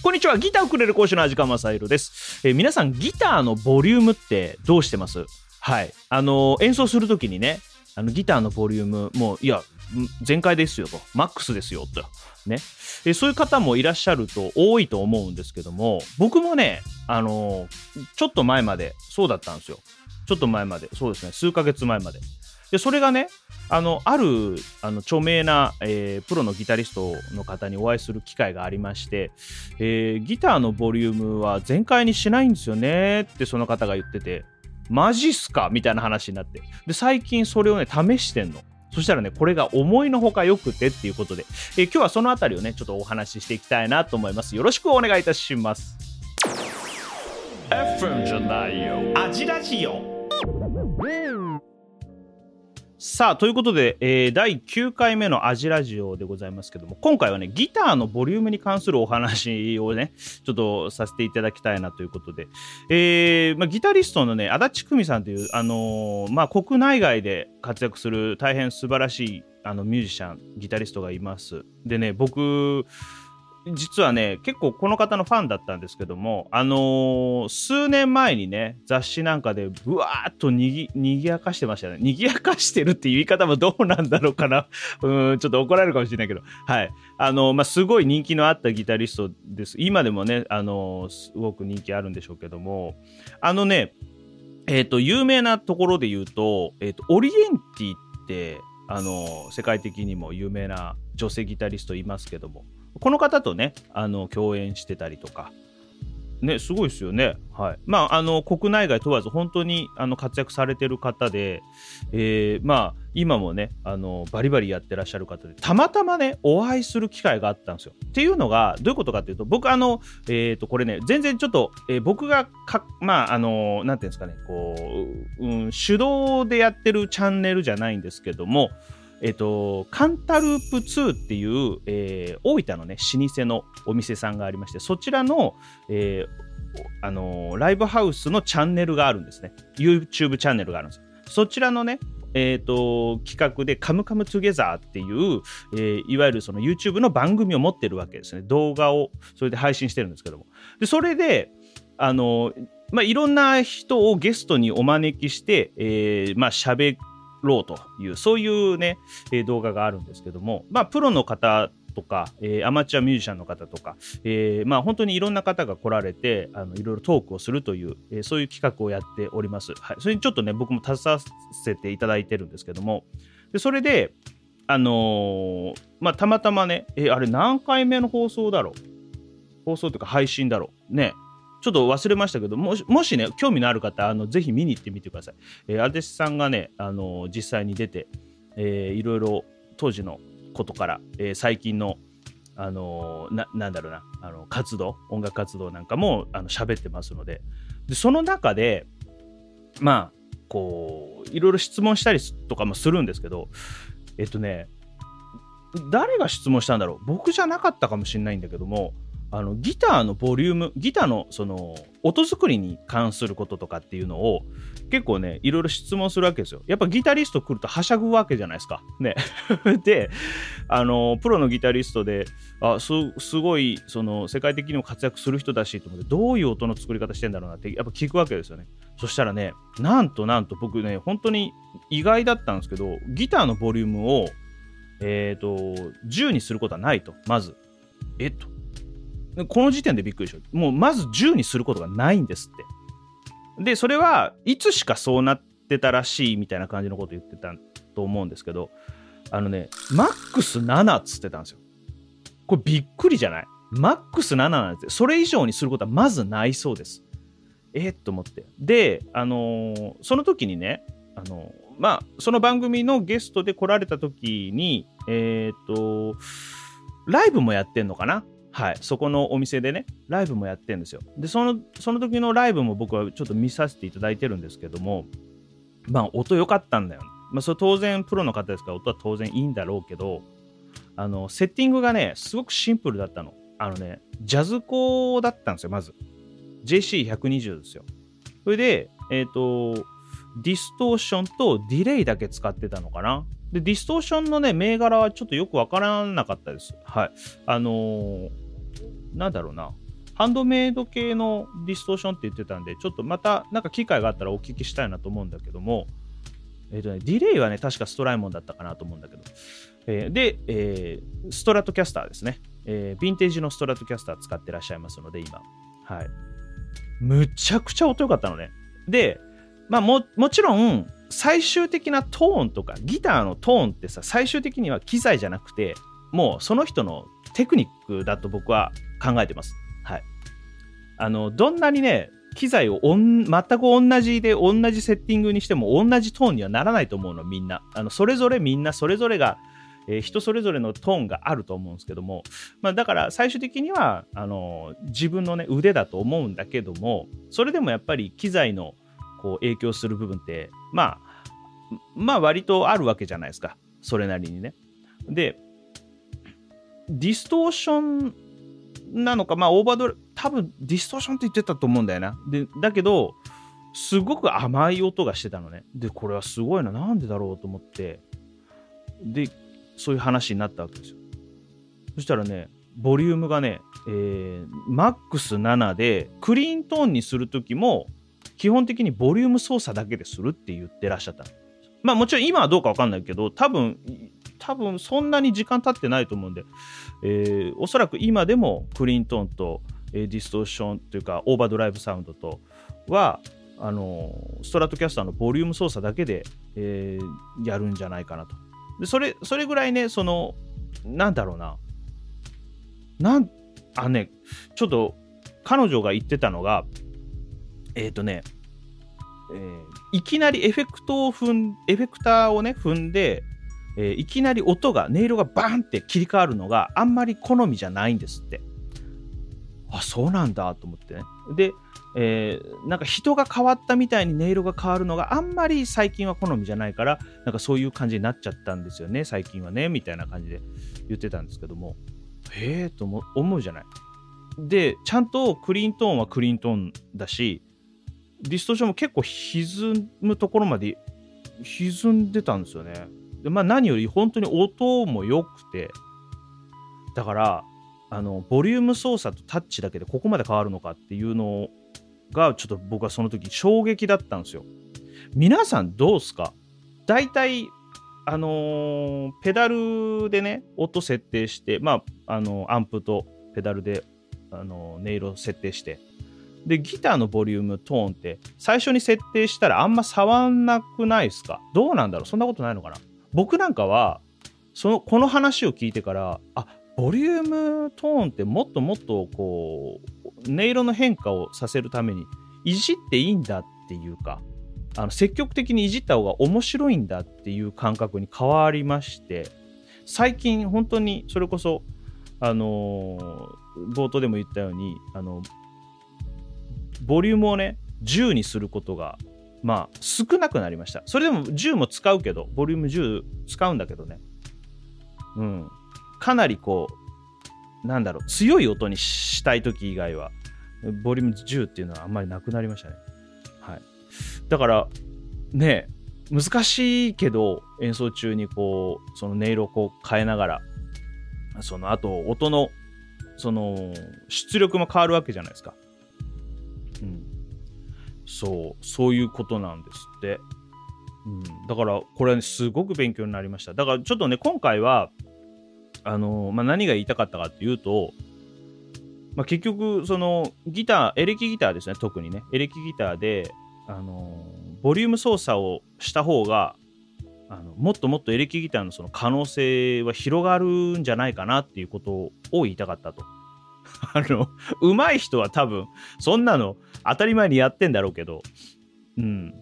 こんにちは。ギターをくれる講師の味川雅宏です、えー皆さんギターのボリュームってどうしてます？はい。あのー演奏するときにねあのギターのボリュームもういや全開ですよと。マックスですよと。ね。えそういう方もいらっしゃると多いと思うんですけども僕もねあのーちょっと前までそうだったんですよ。ちょっと前まで。そうですね。数ヶ月前まで。でそれがねあのあるあの著名な、えープロのギタリストの方にお会いする機会がありまして、えーギターのボリュームは全開にしないんですよねってその方が言っててマジっすか？みたいな話になって。で最近それをね試してんの。そしたらねこれが思いのほか良くてっていうことで、えー今日はそのあたりをねちょっとお話ししていきたいなと思います。よろしくお願いいたします。FM じゃないよ。アジラジオ。さあということで、えー第9回目のアジラジオでございますけども今回はねギターのボリュームに関するお話をねちょっとさせていただきたいなということで、えーまあ、ギタリストのね足立久美さんという、あのーまあ、国内外で活躍する大変素晴らしいあのミュージシャンギタリストがいます。でね僕実はね結構この方のファンだったんですけどもあのー数年前にね雑誌なんかでぶわーっとにぎにぎやかしてましたね。にぎやかしてるっていう言い方もどうなんだろうかな。うんちょっと怒られるかもしれないけど。はい。あのーまあすごい人気のあったギタリストです。今でもねあのーすごく人気あるんでしょうけども。あのねえっ、と有名なところで言うと,、えー、とオリエンティってあの世界的にも有名な女性ギタリストいますけども。この方とねあの共演してたりとか。ねすごいですよね。はい。まああの国内外問わず本当にあの活躍されてる方で、えーまあ今もねあのバリバリやってらっしゃる方でたまたまねお会いする機会があったんですよ。っていうのがどういうことかっていうと僕あのえっ、とこれね全然ちょっと、えー僕がかまああのなんていうんですかねこう、うん、手動でやってるチャンネルじゃないんですけどもえっと、カンタループ2っていう、えー大分のね、老舗のお店さんがありまして、そちらの、えーあのーライブハウスのチャンネルがあるんですね。YouTube チャンネルがあるんです。そちらのね、えー、と企画で「カムカムトゥゲザーっていう、えーいわゆるその YouTube の番組を持ってるわけですね動画をそれで配信してるんですけどもでそれであのまあいろんな人をゲストにお招きして、えー、まあ喋ろうというそういうね、えー動画があるんですけども、まあ、プロの方とか、えーアマチュアミュージシャンの方とか、えーまあ、本当にいろんな方が来られてあのいろいろトークをするという、えーそういう企画をやっております。はい、それにちょっとね僕も携わせていただいてるんですけどもでそれで、あのまあ、たまたまね、えーあれ何回目の放送だろう？放送というか配信だろう？ね。ちょっと忘れましたけどもしもしね興味のある方あのぜひ見に行ってみてください。えー、アルテスさんがね、あの実際に出て、えーいろいろ当時のことから、えー最近の、あのななんだろうなあの活動音楽活動なんかもあの喋ってますのででその中でまあこういろいろ質問したりとかもするんですけどえっとね誰が質問したんだろう僕じゃなかったかもしれないんだけどもあのギターのボリュームギターのその音作りに関することとかっていうのを結構ねいろいろ質問するわけですよ。やっぱギタリスト来るとはしゃぐわけじゃないですか。ね。であのプロのギタリストであすごいその世界的にも活躍する人だしと思ってどういう音の作り方してんだろうなってやっぱ聞くわけですよね。そしたらねなんとなんと僕ね本当に意外だったんですけどギターのボリュームをえっ、と10にすることはないとまず。えっとこの時点でびっくりしょもうまず10にすることがないんですって。でそれはいつしかそうなってたらしいみたいな感じのこと言ってたと思うんですけどあのねマックス7っつってたんですよ。これびっくりじゃない？マックス7なんてそれ以上にすることはまずないそうです。えっと思って。であのーその時にねあのーまあその番組のゲストで来られた時にえっ、とライブもやってんのかな？はい、そこのお店でね、ライブもやってるんですよ。で、その、その時のライブも僕はちょっと見させていただいてるんですけども、まあ、音良かったんだよ。ねまあ、それ当然、プロの方ですから、音は当然いいんだろうけど、あの、セッティングがね、すごくシンプルだったの。あのね、ジャズコだったんですよ、まず。JC120 ですよ。それで、えっ、と、ディストーションとディレイだけ使ってたのかな。で、ディストーションのね、銘柄はちょっとよくわからなかったです。はい。あのーなんだろうな。ハンドメイド系のディストーションって言ってたんで、ちょっとまたなんか機会があったらお聞きしたいなと思うんだけども、えっ、ー、とね、ディレイはね、確かストライモンだったかなと思うんだけど、えー、で、えー、ストラトキャスターですね、えー、ヴィンテージのストラトキャスター使ってらっしゃいますので、今。はい。むちゃくちゃ音良かったのね。で、まあも、もちろん、最終的なトーンとか、ギターのトーンってさ、最終的には機材じゃなくて、もうその人のテクニックだと僕は考えてます。はい。あの、どんなにね、機材を全く同じで同じセッティングにしても同じトーンにはならないと思うの、みんな。あのそれぞれみんなそれぞれが、えー、人それぞれのトーンがあると思うんですけども、まあ、だから最終的にはあの自分の、ね、腕だと思うんだけどもそれでもやっぱり機材のこう影響する部分ってまあまあ割とあるわけじゃないですかそれなりにね。でディストーションなのか、まあ、オーバード多分ディストーションって言ってたと思うんだよな。で、だけど、すごく甘い音がしてたのね。で、これはすごいな。なんでだろうと思って、で、そういう話になったわけですよ。そしたらね、ボリュームがね、えー、マックス7で、クリーントーンにするときも、基本的にボリューム操作だけでするって言ってらっしゃった。まあもちろん今はどうかわかんないけど、多分多分そんなに時間経ってないと思うんで、えー、おそらく今でもクリントーンと、え、ディストーションというかオーバードライブサウンドとはあのストラトキャスターのボリューム操作だけで、えー、やるんじゃないかなと。でそれそれぐらいねそのなんだろうななんあねちょっと彼女が言ってたのがえっ、ー、とね、えー、いきなりエフェクトを踏んエフェクターをね踏んでえー、いきなり音が、音色がバーンって切り替わるのがあんまり好みじゃないんですって。あ、そうなんだと思ってね。で、えー、なんか人が変わったみたいに音色が変わるのがあんまり最近は好みじゃないから、なんかそういう感じになっちゃったんですよね、最近はね、みたいな感じで言ってたんですけども、へえと思うじゃない。で、ちゃんとクリーントーンはクリーントーンだし、ディストーションも結構歪むところまで歪んでたんですよね。でまあ、何より本当に音も良くて、だから、あの、ボリューム操作とタッチだけでここまで変わるのかっていうのが、ちょっと僕はその時衝撃だったんですよ。皆さんどうすか？大体、あのー、ペダルでね、音設定して、まあ、あのー、アンプとペダルで、あのー、音色設定して、で、ギターのボリューム、トーンって、最初に設定したらあんま触んなくないですか？どうなんだろう？そんなことないのかな？僕なんかはそのこの話を聞いてからあボリュームトーンってもっともっとこう音色の変化をさせるためにいじっていいんだっていうかあの積極的にいじった方が面白いんだっていう感覚に変わりまして最近本当にそれこそあの、冒頭でも言ったようにあのボリュームをね10にすることがまあ少なくなりました。それでも10も使うけど、ボリューム10使うんだけどね。うん。かなりこう、なんだろう、強い音にしたい時以外は、ボリューム10っていうのはあんまりなくなりましたね。はい。だから、ね、難しいけど、演奏中にこう、その音色をこう変えながら、その後、音の、その、出力も変わるわけじゃないですか。そう、そういうことなんですって。うん、だから、これ、ねすごく勉強になりました。だから、ちょっとね、今回は、あのまあ、何が言いたかったかっていうと、まあ、結局、その、ギター、エレキギターですね、特にね、エレキギターで、あのボリューム操作をした方が、あのもっともっとエレキギターのその可能性は広がるんじゃないかなっていうことを言いたかったと。あの、上手い人は多分、そんなの当たり前にやってんだろうけど、うん。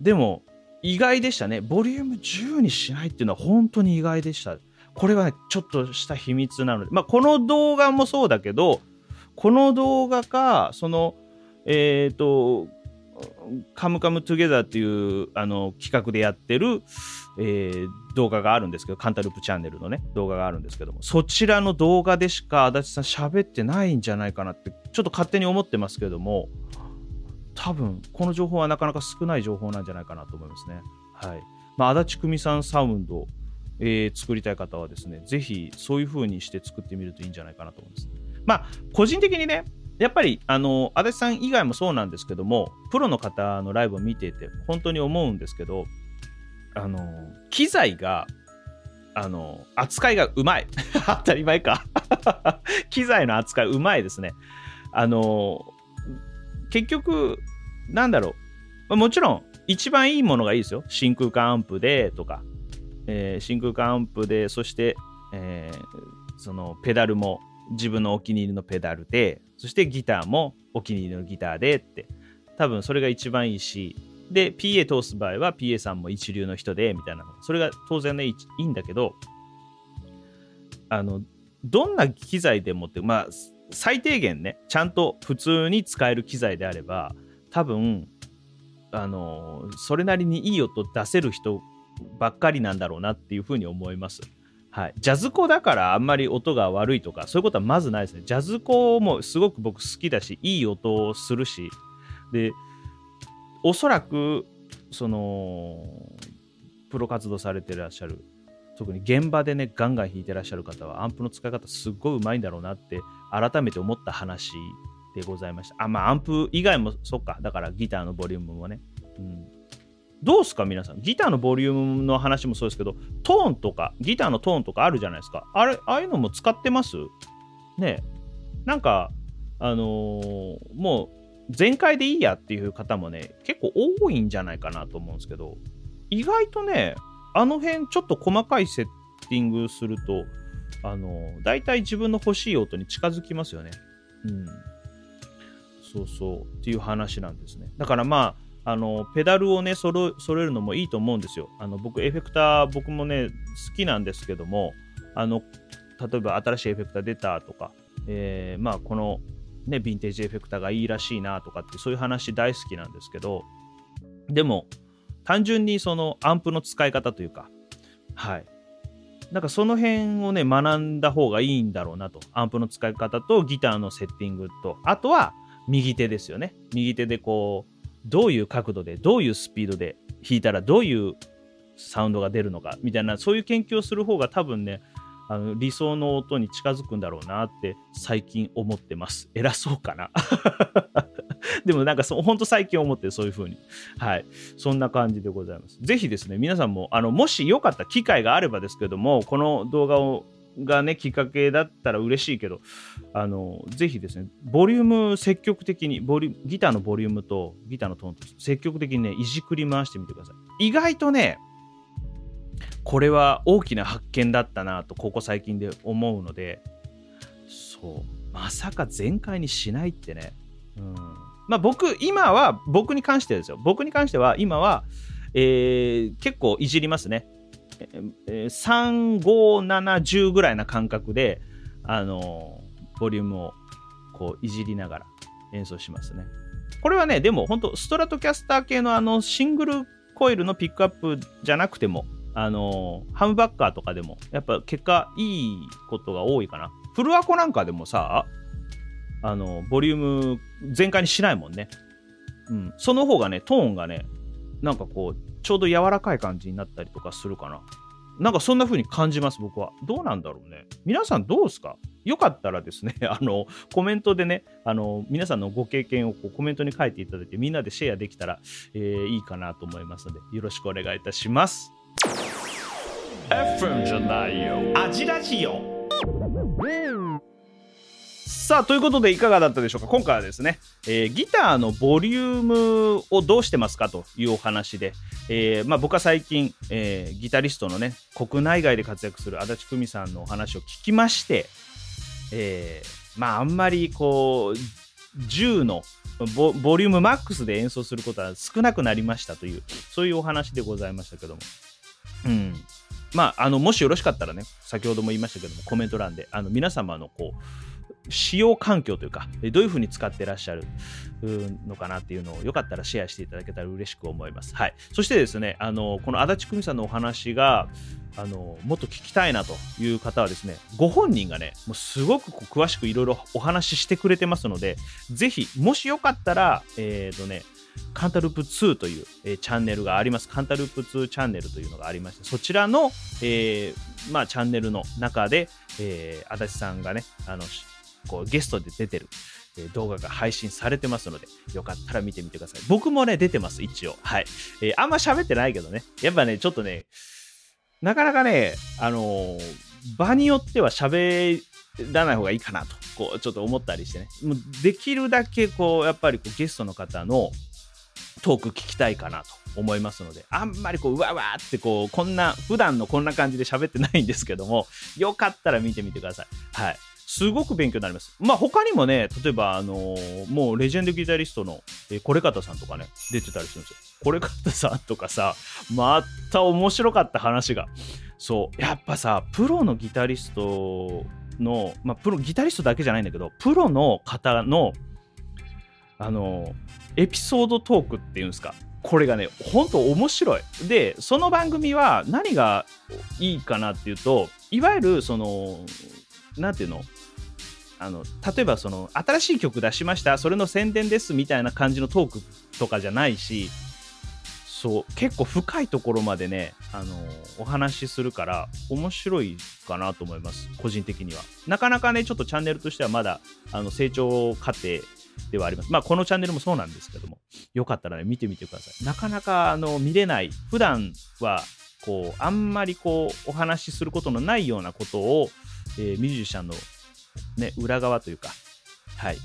でも、意外でしたね。ボリューム10にしないっていうのは本当に意外でした。これはね、ちょっとした秘密なので、まあ、この動画もそうだけど、この動画か、その、えっ、ー、と、カムカムトゥゲザーっていうあの企画でやってる、えー、動画があるんですけど、カンタループチャンネルのね、動画があるんですけども、そちらの動画でしか足立さん喋ってないんじゃないかなって、ちょっと勝手に思ってますけども、多分、この情報はなかなか少ない情報なんじゃないかなと思いますね。はい。まあ、足立久美さんサウンド、えー、作りたい方はですね、ぜひそういう風にして作ってみるといいんじゃないかなと思います。まあ、個人的にね、やっぱりあの足立さん以外もそうなんですけどもプロの方のライブを見ていて本当に思うんですけどあの機材があの扱いがうまい。当たり前か。機材の扱いうまいですね。あの結局なんだろう。もちろん一番いいものがいいですよ。真空管アンプでとか、えー、真空管アンプでそして、えー、そのペダルも。自分のお気に入りのペダルでそしてギターもお気に入りのギターでって多分それが一番いいしで PA 通す場合は PA さんも一流の人でみたいなそれが当然ねいいんだけどあのどんな機材でもってまあ最低限ねちゃんと普通に使える機材であれば多分あのそれなりにいい音出せる人ばっかりなんだろうなっていうふうに思います。はい、ジャズコだからあんまり音が悪いとかそういうことはまずないですね。ジャズコもすごく僕好きだしいい音をするし。でおそらくそのプロ活動されてらっしゃる特に現場でねガンガン弾いてらっしゃる方はアンプの使い方すっごいうまいんだろうなって改めて思った話でございました。あまあアンプ以外もそっか。だからギターのボリュームもね、うん、どうすか皆さん？ギターのボリュームの話もそうですけどトーンとかギターのトーンとかあるじゃないですか。あれああいうのも使ってます？ねなんかあのー、もう全開でいいやっていう方もね結構多いんじゃないかなと思うんですけど意外とねあの辺ちょっと細かいセッティングするとあの大体自分の欲しい音に近づきますよね。うん。そうそう。っていう話なんですね。だからまああのペダルをね揃えるのもいいと思うんですよ。あの僕エフェクター僕もね好きなんですけどもあの例えば新しいエフェクター出たとか、えー、まあこのね、ヴィンテージエフェクターがいいらしいなとかってそういう話大好きなんですけどでも単純にそのアンプの使い方というかはい。なんかその辺をね学んだ方がいいんだろうなと。アンプの使い方とギターのセッティングとあとは右手ですよね。右手でこうどういう角度でどういうスピードで弾いたらどういうサウンドが出るのかみたいなそういう研究をする方が多分ねあの理想の音に近づくんだろうなって最近思ってます。偉そうかな でもなんかそ本当最近思ってそういう風に。はい。そんな感じでございます。ぜひですね、皆さんも、あの、もしよかった機会があればですけども、この動画をがね、きっかけだったら嬉しいけど、あの、ぜひですね、ボリューム積極的に、ボリギターのボリュームとギターのトーンと積極的にね、いじくり回してみてください。意外とね、これは大きな発見だったなとここ最近で思うのでそうまさか全開にしないってね、うん。まあ、僕今は僕に関してですよ。僕に関しては今は、えー、結構いじりますね、35710ぐらいな感覚であの、ボリュームをこういじりながら演奏しますね。これはねでも本当ストラトキャスター系のあのシングルコイルのピックアップじゃなくてもあのハムバッカーとかでもやっぱ結果いいことが多いかな。フルアコなんかでもさあのボリューム全開にしないもんね。うん。その方がねトーンがねなんかこうちょうど柔らかい感じになったりとかするかな。なんかそんな風に感じます僕は。どうなんだろうね。皆さんどうですか？よかったらですね、あの、コメントでね、あの、皆さんのご経験をこうコメントに書いていただいて、みんなでシェアできたら、えー、いいかなと思いますので、よろしくお願いいたします。FM じゃないよ。アジラジオ。さあということでいかがだったでしょうか？今回はですね、えー、ギターのボリュームをどうしてますかというお話で、えーまあ、僕は最近、えー、ギタリストのね国内外で活躍する足立久美さんのお話を聞きまして、え、まああんまりこう10のボボリュームマックスで演奏することは少なくなりましたというそういうお話でございましたけども。うん。まあ、あのもしよろしかったらね先ほども言いましたけどもコメント欄であの皆様のこう使用環境というかどういうふうに使ってらっしゃるのかなっていうのをよかったらシェアしていただけたら嬉しく思います。はい、そしてですねあのこの足立久美さんのお話があのもっと聞きたいなという方はですねご本人がねもうすごく詳しくいろいろお話ししてくれてますのでぜひもしよかったらえっ、ー、とねカンタループ2という、えー、チャンネルがあります。カンタループ2チャンネルというのがありまして、そちらの、えー、まあ、チャンネルの中で、えー、足立さんがね、あの、こうゲストで出てる、動画が配信されてますので、よかったら見てみてください。僕もね、出てます、一応。はい。えーあんま喋ってないけどね。やっぱね、ちょっとね、なかなかね、あのー場によっては喋らない方がいいかなと、こう、ちょっと思ったりしてね。もうできるだけ、こう、やっぱりこうゲストの方のトーク聞きたいかなと思いますので、あんまりこう、うわわってこう、こんな、普段のこんな感じで喋ってないんですけども、よかったら見てみてください。はい。すごく勉強になります。まあ他にもね、例えばあのーもうレジェンドギタリストの、えー、これ方さんとかね、出てたりするんですよ。これ方さんとかさ、また面白かった話が。そう、やっぱさ、プロのギタリストの、まあプロ、ギタリストだけじゃないんだけど、プロの方の、あのーエピソードトークっていうんですか。これがね、本当面白い。で、その番組は何がいいかなっていうと、いわゆるその、なんていうの？あの例えばその新しい曲出しましたそれの宣伝ですみたいな感じのトークとかじゃないしそう結構深いところまでねあのお話しするから面白いかなと思います個人的には。なかなかねちょっとチャンネルとしてはまだあの成長過程ではあります。まあこのチャンネルもそうなんですけどもよかったらね見てみてください。なかなかあの見れない普段はこうあんまりこうお話しすることのないようなことを、えーミュージシャンのね、裏側というか、はい。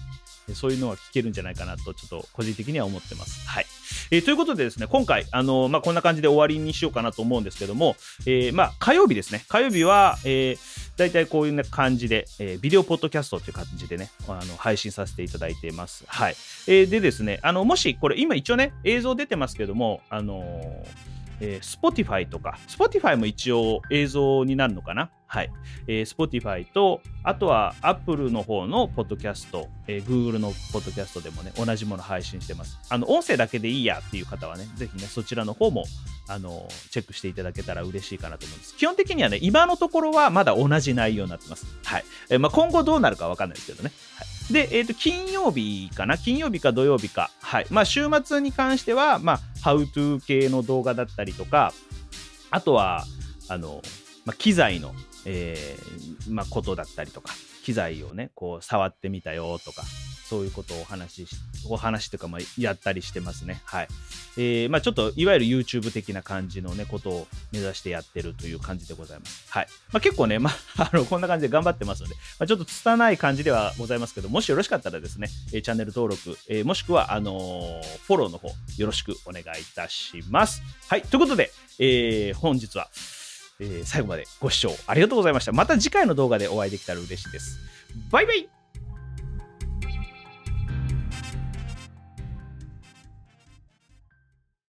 そういうのは聞けるんじゃないかなと、ちょっと個人的には思ってます。はい。えーということでですね、今回、あのまあ、こんな感じで終わりにしようかなと思うんですけども、えーまあ、火曜日ですね。火曜日は、えー、大体こういう、感じで、えービデオポッドキャストという感じでね、あの配信させていただいています。はい。えーでですね、あの、もし、これ、今一応ね、映像出てますけども、あのーえー Spotify とか、Spotify も一応映像になるのかな？はい。えー Spotify と、あとは Apple の方のポッドキャスト、えー Google のポッドキャストでもね、同じもの配信してます。あの、音声だけでいいやっていう方はね、ぜひね、そちらの方も、あの、チェックしていただけたら嬉しいかなと思います。基本的にはね、今のところはまだ同じ内容になってます。はい。えーまあ、今後どうなるかわかんないですけどね。はい。で、えっ、と、金曜日かな？金曜日か土曜日か。はい。まあ、週末に関しては、まあ、ハウトゥー系の動画だったりとか、あとは、あの、まあ、機材の、えーまあ、ことだったりとか、機材をね、こう、触ってみたよとか、そういうことをお話し、お話というか、まあ、やったりしてますね。はい。えーまあ、ちょっと、いわゆる YouTube 的な感じのね、ことを目指してやってるという感じでございます。はい。まあ、結構ね、まあ、あの、こんな感じで頑張ってますので、まあ、ちょっと拙い感じではございますけど、もしよろしかったらですね、えーチャンネル登録、えーもしくは、あのーフォローの方、よろしくお願いいたします。はい。ということで、えー本日は、えー最後までご視聴ありがとうございました。また次回の動画でお会いできたら嬉しいです。バイバイ